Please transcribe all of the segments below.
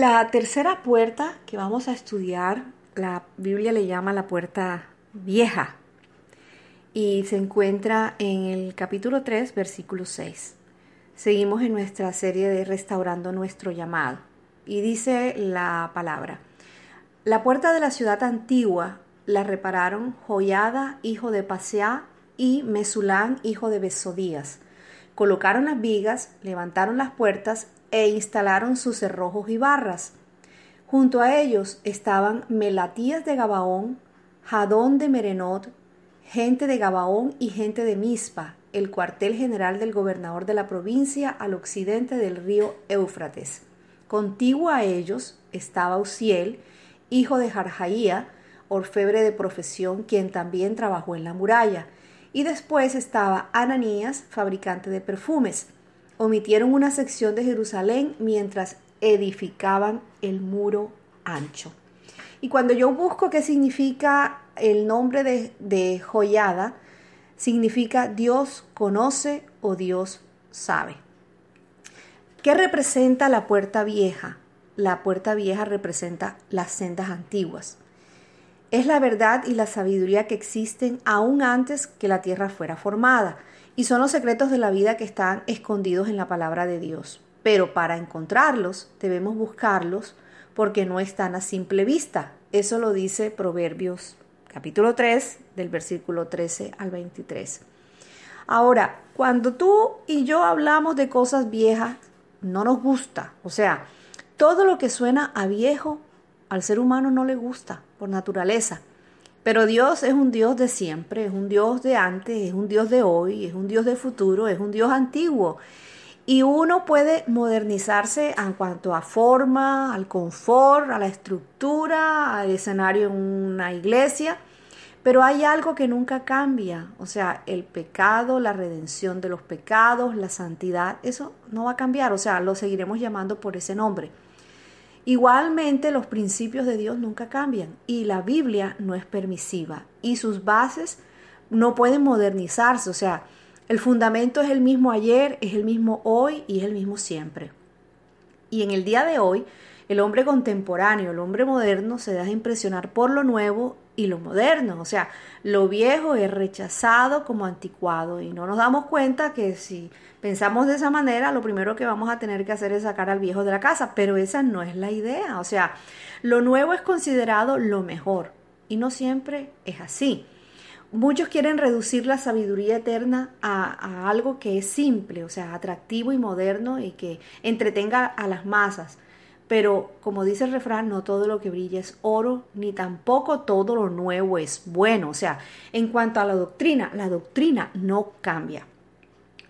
La tercera puerta que vamos a estudiar, la Biblia le llama la puerta vieja y se encuentra en el capítulo 3, versículo 6. Seguimos en nuestra serie de Restaurando nuestro llamado y dice la palabra, la puerta de la ciudad antigua la repararon Joyada, hijo de Paseá, y Mesulán, hijo de Besodías. Colocaron las vigas, levantaron las puertas e instalaron sus cerrojos y barras. Junto a ellos estaban Melatías de Gabaón, Jadón de Merenot, gente de Gabaón y gente de Mispa, el cuartel general del gobernador de la provincia al occidente del río Éufrates. Contiguo a ellos estaba Uziel, hijo de Jarjaía, orfebre de profesión, quien también trabajó en la muralla. Y después estaba Ananías, fabricante de perfumes. Omitieron una sección de Jerusalén mientras edificaban el muro ancho. Y cuando yo busco qué significa el nombre de, de Joyada, significa Dios conoce o Dios sabe. ¿Qué representa la puerta vieja? La puerta vieja representa las sendas antiguas. Es la verdad y la sabiduría que existen aún antes que la tierra fuera formada, y son los secretos de la vida que están escondidos en la palabra de Dios. Pero para encontrarlos debemos buscarlos porque no están a simple vista. Eso lo dice Proverbios capítulo 3 del versículo 13 al 23. Ahora, cuando tú y yo hablamos de cosas viejas, no nos gusta. O sea, todo lo que suena a viejo al ser humano no le gusta por naturaleza. Pero Dios es un Dios de siempre, es un Dios de antes, es un Dios de hoy, es un Dios de futuro, es un Dios antiguo. Y uno puede modernizarse en cuanto a forma, al confort, a la estructura, al escenario en una iglesia, pero hay algo que nunca cambia, o sea, el pecado, la redención de los pecados, la santidad, eso no va a cambiar, o sea, lo seguiremos llamando por ese nombre. Igualmente los principios de Dios nunca cambian y la Biblia no es permisiva y sus bases no pueden modernizarse, o sea, el fundamento es el mismo ayer, es el mismo hoy y es el mismo siempre. Y en el día de hoy, el hombre contemporáneo, el hombre moderno se deja impresionar por lo nuevo y lo moderno. O sea, lo viejo es rechazado como anticuado y no nos damos cuenta que si pensamos de esa manera, lo primero que vamos a tener que hacer es sacar al viejo de la casa, pero esa no es la idea. O sea, lo nuevo es considerado lo mejor y no siempre es así. Muchos quieren reducir la sabiduría eterna a, a algo que es simple, o sea, atractivo y moderno y que entretenga a las masas. Pero como dice el refrán, no todo lo que brilla es oro, ni tampoco todo lo nuevo es bueno. O sea, en cuanto a la doctrina, la doctrina no cambia.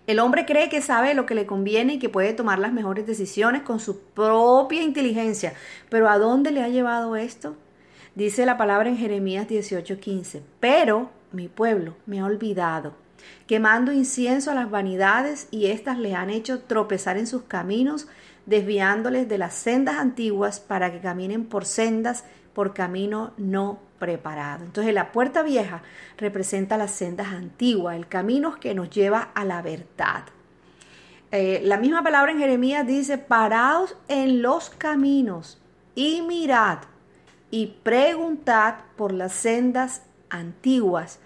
El hombre cree que sabe lo que le conviene y que puede tomar las mejores decisiones con su propia inteligencia. Pero ¿a dónde le ha llevado esto? Dice la palabra en Jeremías 18:15. Pero mi pueblo me ha olvidado, quemando incienso a las vanidades y éstas le han hecho tropezar en sus caminos desviándoles de las sendas antiguas para que caminen por sendas, por camino no preparado. Entonces la puerta vieja representa las sendas antiguas, el camino que nos lleva a la verdad. Eh, la misma palabra en Jeremías dice, paraos en los caminos y mirad y preguntad por las sendas antiguas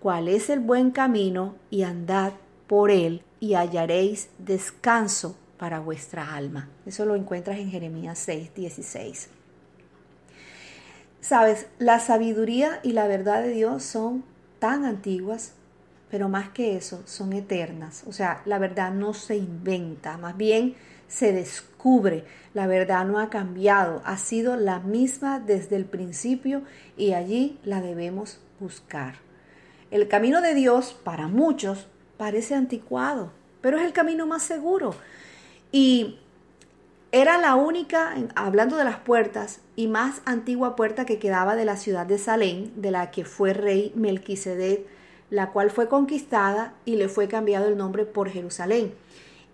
cuál es el buen camino y andad por él y hallaréis descanso para vuestra alma. Eso lo encuentras en Jeremías 6, 16. Sabes, la sabiduría y la verdad de Dios son tan antiguas, pero más que eso, son eternas. O sea, la verdad no se inventa, más bien se descubre. La verdad no ha cambiado, ha sido la misma desde el principio y allí la debemos buscar. El camino de Dios para muchos parece anticuado, pero es el camino más seguro. Y era la única, hablando de las puertas, y más antigua puerta que quedaba de la ciudad de Salem, de la que fue rey Melquisedec, la cual fue conquistada y le fue cambiado el nombre por Jerusalén.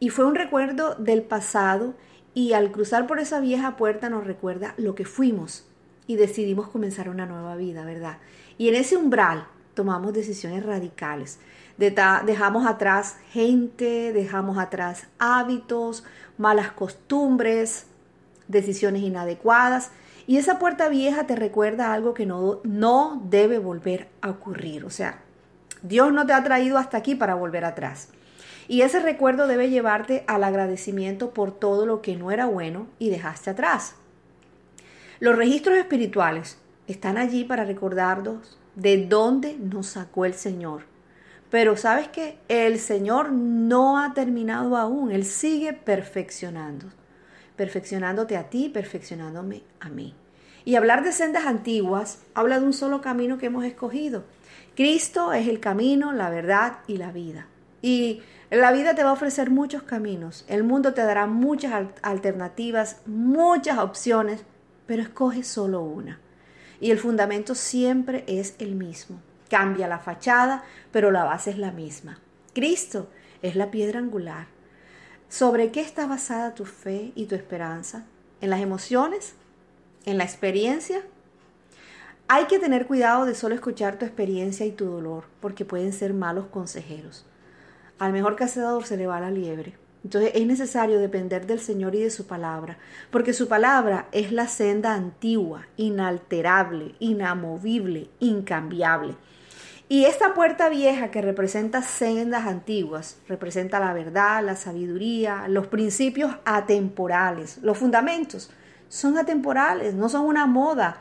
Y fue un recuerdo del pasado y al cruzar por esa vieja puerta nos recuerda lo que fuimos y decidimos comenzar una nueva vida, ¿verdad? Y en ese umbral tomamos decisiones radicales dejamos atrás gente, dejamos atrás hábitos, malas costumbres, decisiones inadecuadas. Y esa puerta vieja te recuerda algo que no, no debe volver a ocurrir. O sea, Dios no te ha traído hasta aquí para volver atrás. Y ese recuerdo debe llevarte al agradecimiento por todo lo que no era bueno y dejaste atrás. Los registros espirituales están allí para recordarnos de dónde nos sacó el Señor. Pero sabes que el Señor no ha terminado aún, Él sigue perfeccionando, perfeccionándote a ti, perfeccionándome a mí. Y hablar de sendas antiguas habla de un solo camino que hemos escogido. Cristo es el camino, la verdad y la vida. Y la vida te va a ofrecer muchos caminos, el mundo te dará muchas alternativas, muchas opciones, pero escoge solo una. Y el fundamento siempre es el mismo. Cambia la fachada, pero la base es la misma. Cristo es la piedra angular. ¿Sobre qué está basada tu fe y tu esperanza? ¿En las emociones? ¿En la experiencia? Hay que tener cuidado de solo escuchar tu experiencia y tu dolor, porque pueden ser malos consejeros. Al mejor cazador se le va la liebre. Entonces es necesario depender del Señor y de su palabra, porque su palabra es la senda antigua, inalterable, inamovible, incambiable. Y esta puerta vieja que representa sendas antiguas, representa la verdad, la sabiduría, los principios atemporales, los fundamentos, son atemporales, no son una moda,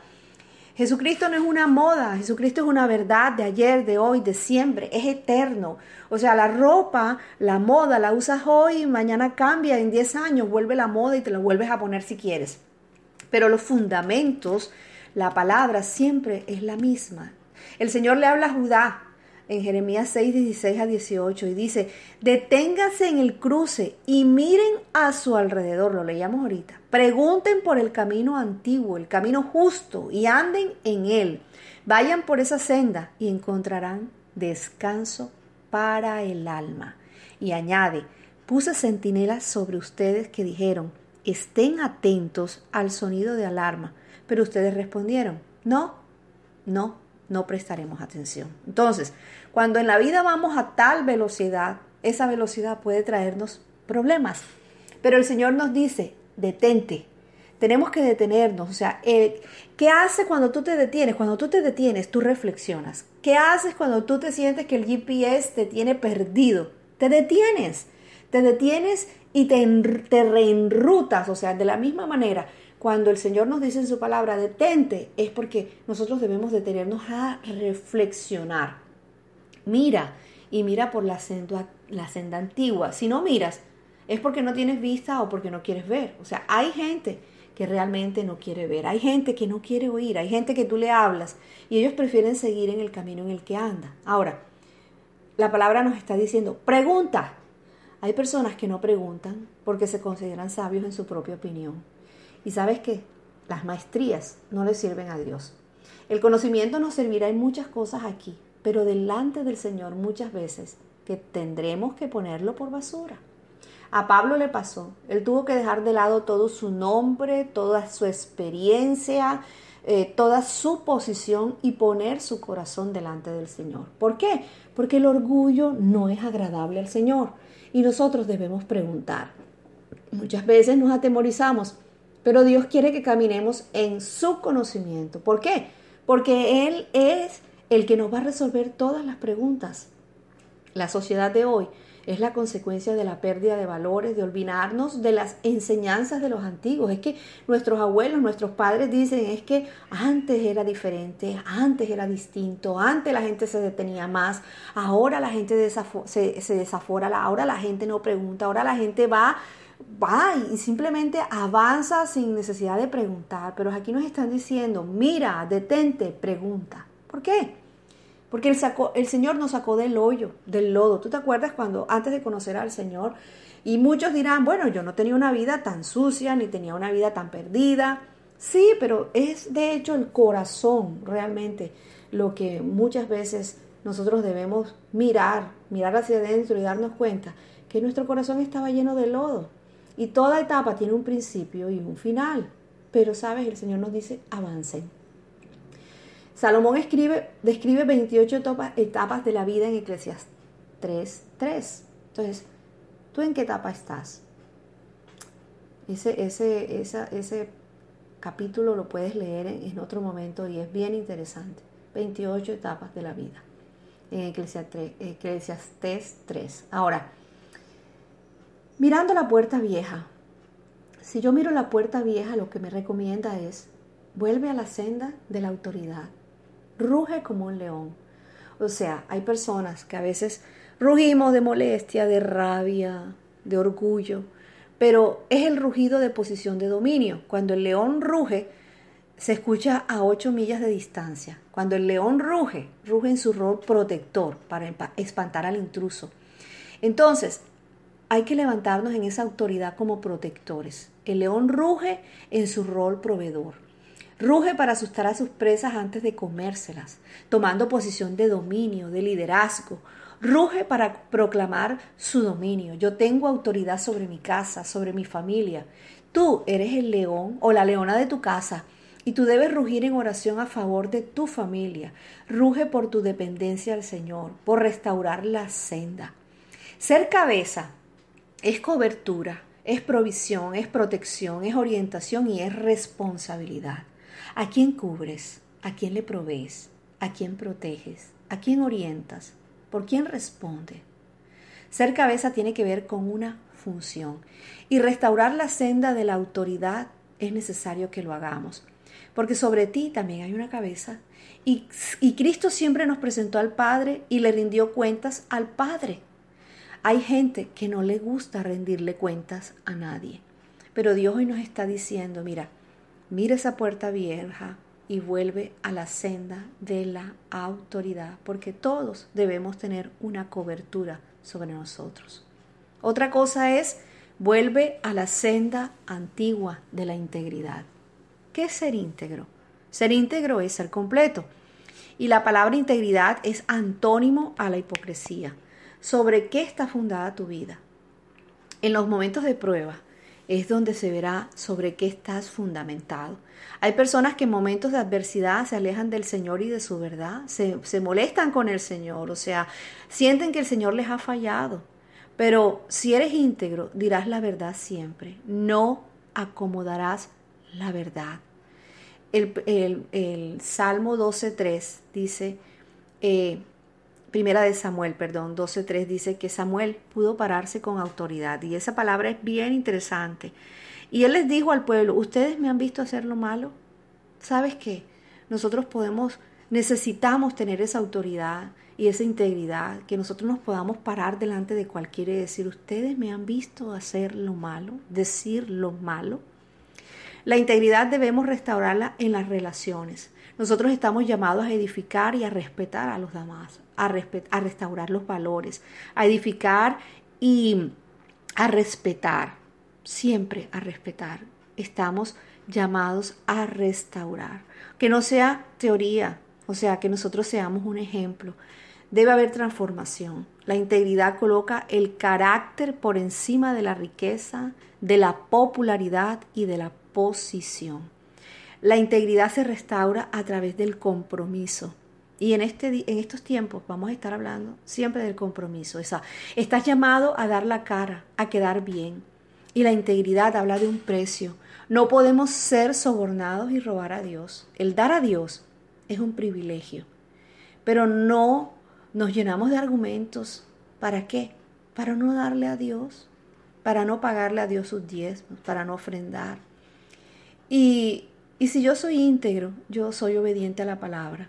Jesucristo no es una moda, Jesucristo es una verdad de ayer, de hoy, de siempre, es eterno. O sea, la ropa, la moda, la usas hoy, mañana cambia, en 10 años vuelve la moda y te la vuelves a poner si quieres. Pero los fundamentos, la palabra siempre es la misma. El Señor le habla a Judá en Jeremías 6, 16 a 18 y dice, deténgase en el cruce y miren a su alrededor, lo leíamos ahorita. Pregunten por el camino antiguo, el camino justo y anden en él. Vayan por esa senda y encontrarán descanso para el alma. Y añade, puse centinelas sobre ustedes que dijeron, estén atentos al sonido de alarma. Pero ustedes respondieron, no, no, no prestaremos atención. Entonces, cuando en la vida vamos a tal velocidad, esa velocidad puede traernos problemas. Pero el Señor nos dice, detente. Tenemos que detenernos. O sea, ¿qué haces cuando tú te detienes? Cuando tú te detienes, tú reflexionas. ¿Qué haces cuando tú te sientes que el GPS te tiene perdido? Te detienes. Te detienes y te, te reenrutas. O sea, de la misma manera cuando el Señor nos dice en su palabra, detente, es porque nosotros debemos detenernos a reflexionar. Mira y mira por la senda, la senda antigua. Si no miras, es porque no tienes vista o porque no quieres ver. O sea, hay gente que realmente no quiere ver, hay gente que no quiere oír, hay gente que tú le hablas y ellos prefieren seguir en el camino en el que anda. Ahora, la palabra nos está diciendo, pregunta. Hay personas que no preguntan porque se consideran sabios en su propia opinión. Y sabes qué? Las maestrías no le sirven a Dios. El conocimiento nos servirá en muchas cosas aquí, pero delante del Señor muchas veces que tendremos que ponerlo por basura. A Pablo le pasó, él tuvo que dejar de lado todo su nombre, toda su experiencia, eh, toda su posición y poner su corazón delante del Señor. ¿Por qué? Porque el orgullo no es agradable al Señor y nosotros debemos preguntar. Muchas veces nos atemorizamos pero Dios quiere que caminemos en su conocimiento. ¿Por qué? Porque Él es el que nos va a resolver todas las preguntas. La sociedad de hoy es la consecuencia de la pérdida de valores, de olvidarnos de las enseñanzas de los antiguos. Es que nuestros abuelos, nuestros padres dicen, es que antes era diferente, antes era distinto, antes la gente se detenía más, ahora la gente se, se desafora, ahora la gente no pregunta, ahora la gente va va y simplemente avanza sin necesidad de preguntar. Pero aquí nos están diciendo, mira, detente, pregunta. ¿Por qué? Porque el, el Señor nos sacó del hoyo, del lodo. ¿Tú te acuerdas cuando antes de conocer al Señor? Y muchos dirán, bueno, yo no tenía una vida tan sucia, ni tenía una vida tan perdida. Sí, pero es de hecho el corazón realmente lo que muchas veces nosotros debemos mirar, mirar hacia adentro y darnos cuenta que nuestro corazón estaba lleno de lodo. Y toda etapa tiene un principio y un final. Pero, ¿sabes? El Señor nos dice, avancen. Salomón escribe, describe 28 etapas, de la vida en Eclesiastes 3, 3. Entonces, ¿tú en qué etapa estás? Ese, ese, ese capítulo lo puedes leer en, otro momento y es bien interesante. 28 etapas de la vida en Eclesiastes 3. Ahora, mirando la puerta vieja, si yo miro la puerta vieja, lo que me recomienda es, vuelve a la senda de la autoridad, ruge como un león. O sea, hay personas que a veces rugimos de molestia, de rabia, de orgullo, pero es el rugido de posición de dominio. Cuando el león ruge, se escucha a ocho millas de distancia. Cuando el león ruge, ruge en su rol protector para espantar al intruso. Entonces, hay que levantarnos en esa autoridad como protectores. El león ruge en su rol proveedor. Ruge para asustar a sus presas antes de comérselas, tomando posición de dominio, de liderazgo. Ruge para proclamar su dominio. Yo tengo autoridad sobre mi casa, sobre mi familia. Tú eres el león o la leona de tu casa y tú debes rugir en oración a favor de tu familia. Ruge por tu dependencia al Señor, por restaurar la senda. Ser cabeza es cobertura, es provisión, es protección, es orientación y es responsabilidad. ¿A quién cubres? ¿A quién le provees? ¿A quién proteges? ¿A quién orientas? ¿Por quién responde? Ser cabeza tiene que ver con una función y restaurar la senda de la autoridad es necesario que lo hagamos, porque sobre ti también hay una cabeza y, y Cristo siempre nos presentó al Padre y le rindió cuentas al Padre. Hay gente que no le gusta rendirle cuentas a nadie, pero Dios hoy nos está diciendo, mira, mira esa puerta vieja y vuelve a la senda de la autoridad, porque todos debemos tener una cobertura sobre nosotros. Otra cosa es, vuelve a la senda antigua de la integridad. ¿Qué es ser íntegro? Ser íntegro es ser completo. Y la palabra integridad es antónimo a la hipocresía sobre qué está fundada tu vida. En los momentos de prueba es donde se verá sobre qué estás fundamentado. Hay personas que en momentos de adversidad se alejan del Señor y de su verdad, se, se molestan con el Señor, o sea, sienten que el Señor les ha fallado. Pero si eres íntegro, dirás la verdad siempre, no acomodarás la verdad. El, el, el Salmo 12.3 dice, eh, Primera de Samuel, perdón, 12.3 dice que Samuel pudo pararse con autoridad y esa palabra es bien interesante. Y él les dijo al pueblo, ¿ustedes me han visto hacer lo malo? ¿Sabes qué? Nosotros podemos, necesitamos tener esa autoridad y esa integridad, que nosotros nos podamos parar delante de cualquiera y decir, ¿ustedes me han visto hacer lo malo? Decir lo malo. La integridad debemos restaurarla en las relaciones. Nosotros estamos llamados a edificar y a respetar a los demás, a, a restaurar los valores, a edificar y a respetar, siempre a respetar. Estamos llamados a restaurar. Que no sea teoría, o sea, que nosotros seamos un ejemplo. Debe haber transformación. La integridad coloca el carácter por encima de la riqueza, de la popularidad y de la posición. La integridad se restaura a través del compromiso. Y en, este, en estos tiempos vamos a estar hablando siempre del compromiso. Esa, estás llamado a dar la cara, a quedar bien. Y la integridad habla de un precio. No podemos ser sobornados y robar a Dios. El dar a Dios es un privilegio. Pero no nos llenamos de argumentos. ¿Para qué? Para no darle a Dios, para no pagarle a Dios sus diezmos, para no ofrendar. Y, si yo soy íntegro, yo soy obediente a la palabra.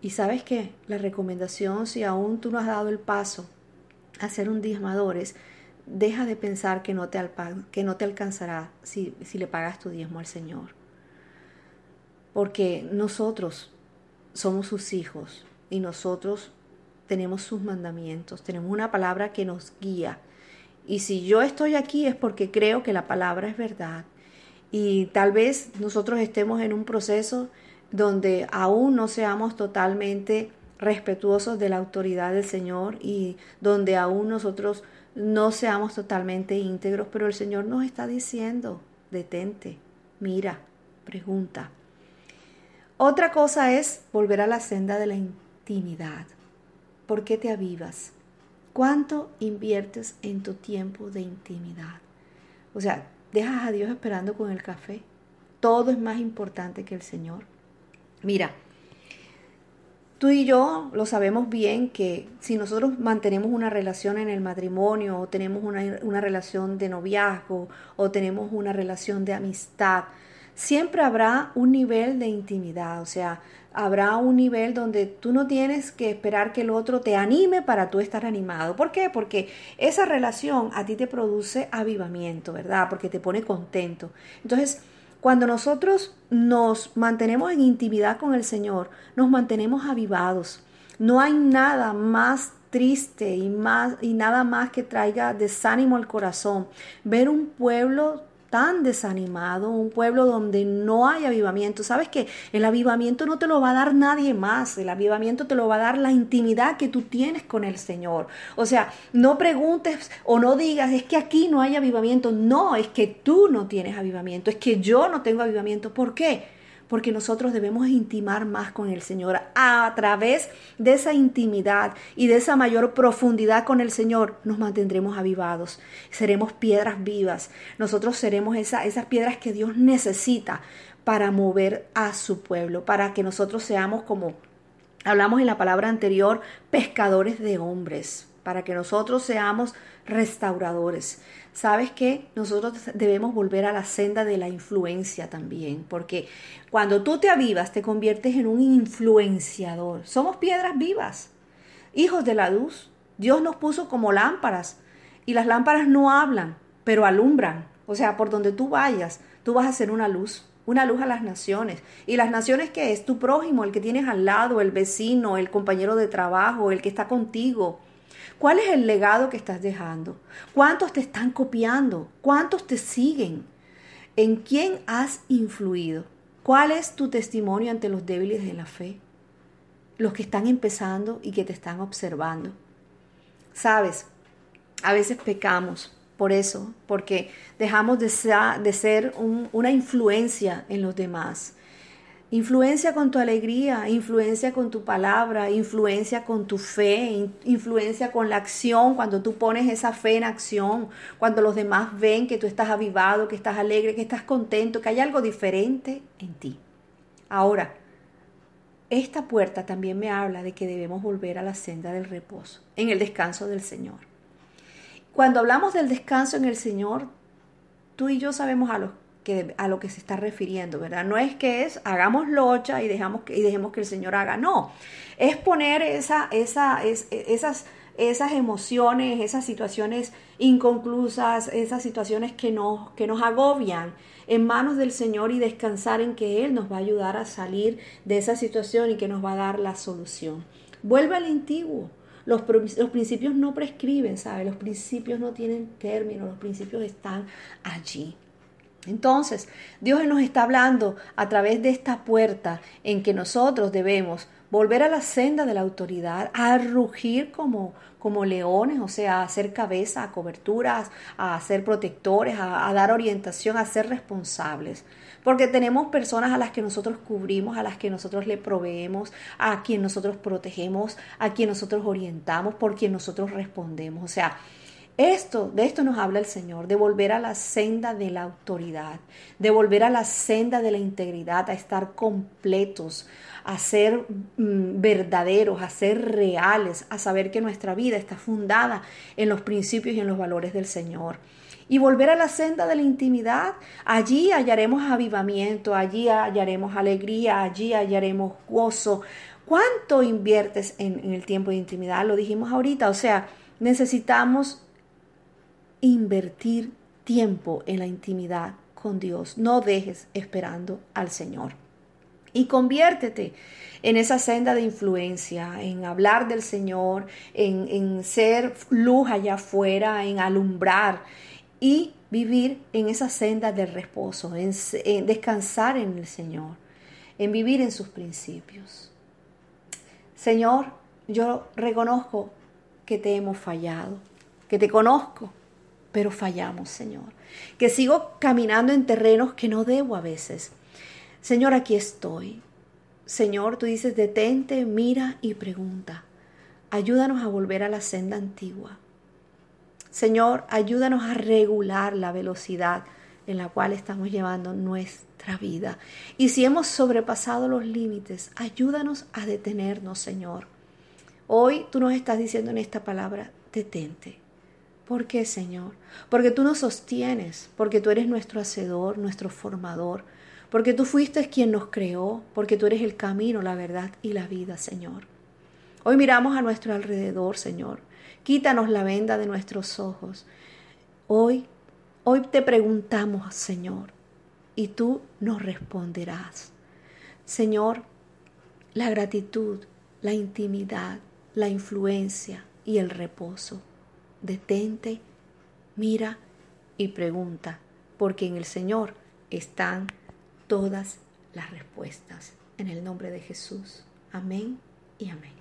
Y sabes qué, la recomendación, si aún tú no has dado el paso a ser un diezmador, es deja de pensar que no te, alcanzará si le pagas tu diezmo al Señor. Porque nosotros somos sus hijos y nosotros tenemos sus mandamientos, tenemos una palabra que nos guía. Y si yo estoy aquí es porque creo que la palabra es verdad. Y tal vez nosotros estemos en un proceso donde aún no seamos totalmente respetuosos de la autoridad del Señor y donde aún nosotros no seamos totalmente íntegros, pero el Señor nos está diciendo, detente, mira, pregunta. Otra cosa es volver a la senda de la intimidad. ¿Por qué te avivas? ¿Cuánto inviertes en tu tiempo de intimidad? O sea, dejas a Dios esperando con el café. Todo es más importante que el Señor. Mira, tú y yo lo sabemos bien que si nosotros mantenemos una relación en el matrimonio o tenemos una, una relación de noviazgo o tenemos una relación de amistad, siempre habrá un nivel de intimidad, o sea, habrá un nivel donde tú no tienes que esperar que el otro te anime para tú estar animado. ¿Por qué? Porque esa relación a ti te produce avivamiento, ¿verdad? Porque te pone contento. Entonces, cuando nosotros nos mantenemos en intimidad con el Señor, nos mantenemos avivados. No hay nada más triste y más y nada más que traiga desánimo al corazón. Ver un pueblo tan desanimado, un pueblo donde no hay avivamiento. Sabes que el avivamiento no te lo va a dar nadie más, el avivamiento te lo va a dar la intimidad que tú tienes con el Señor. O sea, no preguntes o no digas, es que aquí no hay avivamiento. No, es que tú no tienes avivamiento, es que yo no tengo avivamiento. ¿Por qué? Porque nosotros debemos intimar más con el Señor. A través de esa intimidad y de esa mayor profundidad con el Señor, nos mantendremos avivados. Seremos piedras vivas. Nosotros seremos esas piedras que Dios necesita para mover a su pueblo, para que nosotros seamos como hablamos en la palabra anterior, pescadores de hombres, para que nosotros seamos restauradores. ¿Sabes qué? Nosotros debemos volver a la senda de la influencia también, porque cuando tú te avivas te conviertes en un influenciador. Somos piedras vivas, hijos de la luz. Dios nos puso como lámparas y las lámparas no hablan, pero alumbran. O sea, por donde tú vayas, tú vas a ser una luz una luz a las naciones. ¿Y las naciones que es? Tu prójimo, el que tienes al lado, el vecino, el compañero de trabajo, el que está contigo. ¿Cuál es el legado que estás dejando? ¿Cuántos te están copiando? ¿Cuántos te siguen? ¿En quién has influido? ¿Cuál es tu testimonio ante los débiles de la fe? Los que están empezando y que te están observando. Sabes, a veces pecamos por eso, porque dejamos de ser, una influencia en los demás. Influencia con tu alegría, influencia con tu palabra, influencia con tu fe, influencia con la acción, cuando tú pones esa fe en acción, cuando los demás ven que tú estás avivado, que estás alegre, que estás contento, que hay algo diferente en ti. Ahora, esta puerta también me habla de que debemos volver a la senda del reposo, en el descanso del Señor. Cuando hablamos del descanso en el Señor, tú y yo sabemos a los a lo que se está refiriendo, ¿verdad? No es que es hagamos locha y, dejamos y dejemos que el Señor haga, no. Es poner esa, esa, esas, esas emociones, esas situaciones inconclusas, esas situaciones que nos, que nos agobian en manos del Señor y descansar en que Él nos va a ayudar a salir de esa situación y que nos va a dar la solución. Vuelve al antiguo. Los, los, principios no prescriben, ¿sabe? Los principios no tienen término, los principios están allí. Entonces, Dios nos está hablando a través de esta puerta en que nosotros debemos volver a la senda de la autoridad, a rugir como, como leones, o sea, a hacer cabeza, a coberturas, a ser protectores, a, a dar orientación, a ser responsables. Porque tenemos personas a las que nosotros cubrimos, a las que nosotros le proveemos, a quien nosotros protegemos, a quien nosotros orientamos, por quien nosotros respondemos. O sea, esto, de esto nos habla el Señor, de volver a la senda de la autoridad, de volver a la senda de la integridad, a estar completos, a ser mm, verdaderos, a ser reales, a saber que nuestra vida está fundada en los principios y en los valores del Señor. Y volver a la senda de la intimidad, allí hallaremos avivamiento, allí hallaremos alegría, allí hallaremos gozo. ¿Cuánto inviertes en, en el tiempo de intimidad? Lo dijimos ahorita, o sea, necesitamos invertir tiempo en la intimidad con Dios. No dejes esperando al Señor. Y conviértete en esa senda de influencia, en hablar del Señor, en, ser luz allá afuera, en alumbrar y vivir en esa senda del reposo, en, en descansar en el Señor, en vivir en sus principios. Señor, yo reconozco que te hemos fallado, que te conozco, pero fallamos, Señor. Que sigo caminando en terrenos que no debo a veces. Señor, aquí estoy. Señor, tú dices, detente, mira y pregunta. Ayúdanos a volver a la senda antigua. Señor, ayúdanos a regular la velocidad en la cual estamos llevando nuestra vida. Y si hemos sobrepasado los límites, ayúdanos a detenernos, Señor. Hoy tú nos estás diciendo en esta palabra, detente. ¿Por qué, Señor? Porque tú nos sostienes, porque tú eres nuestro hacedor, nuestro formador, porque tú fuiste quien nos creó, porque tú eres el camino, la verdad y la vida, Señor. Hoy miramos a nuestro alrededor, Señor. Quítanos la venda de nuestros ojos. Hoy Hoy te preguntamos, Señor, y tú nos responderás. Señor, la gratitud, la intimidad, la influencia y el reposo. Detente, mira y pregunta, porque en el Señor están todas las respuestas. En el nombre de Jesús. Amén y amén.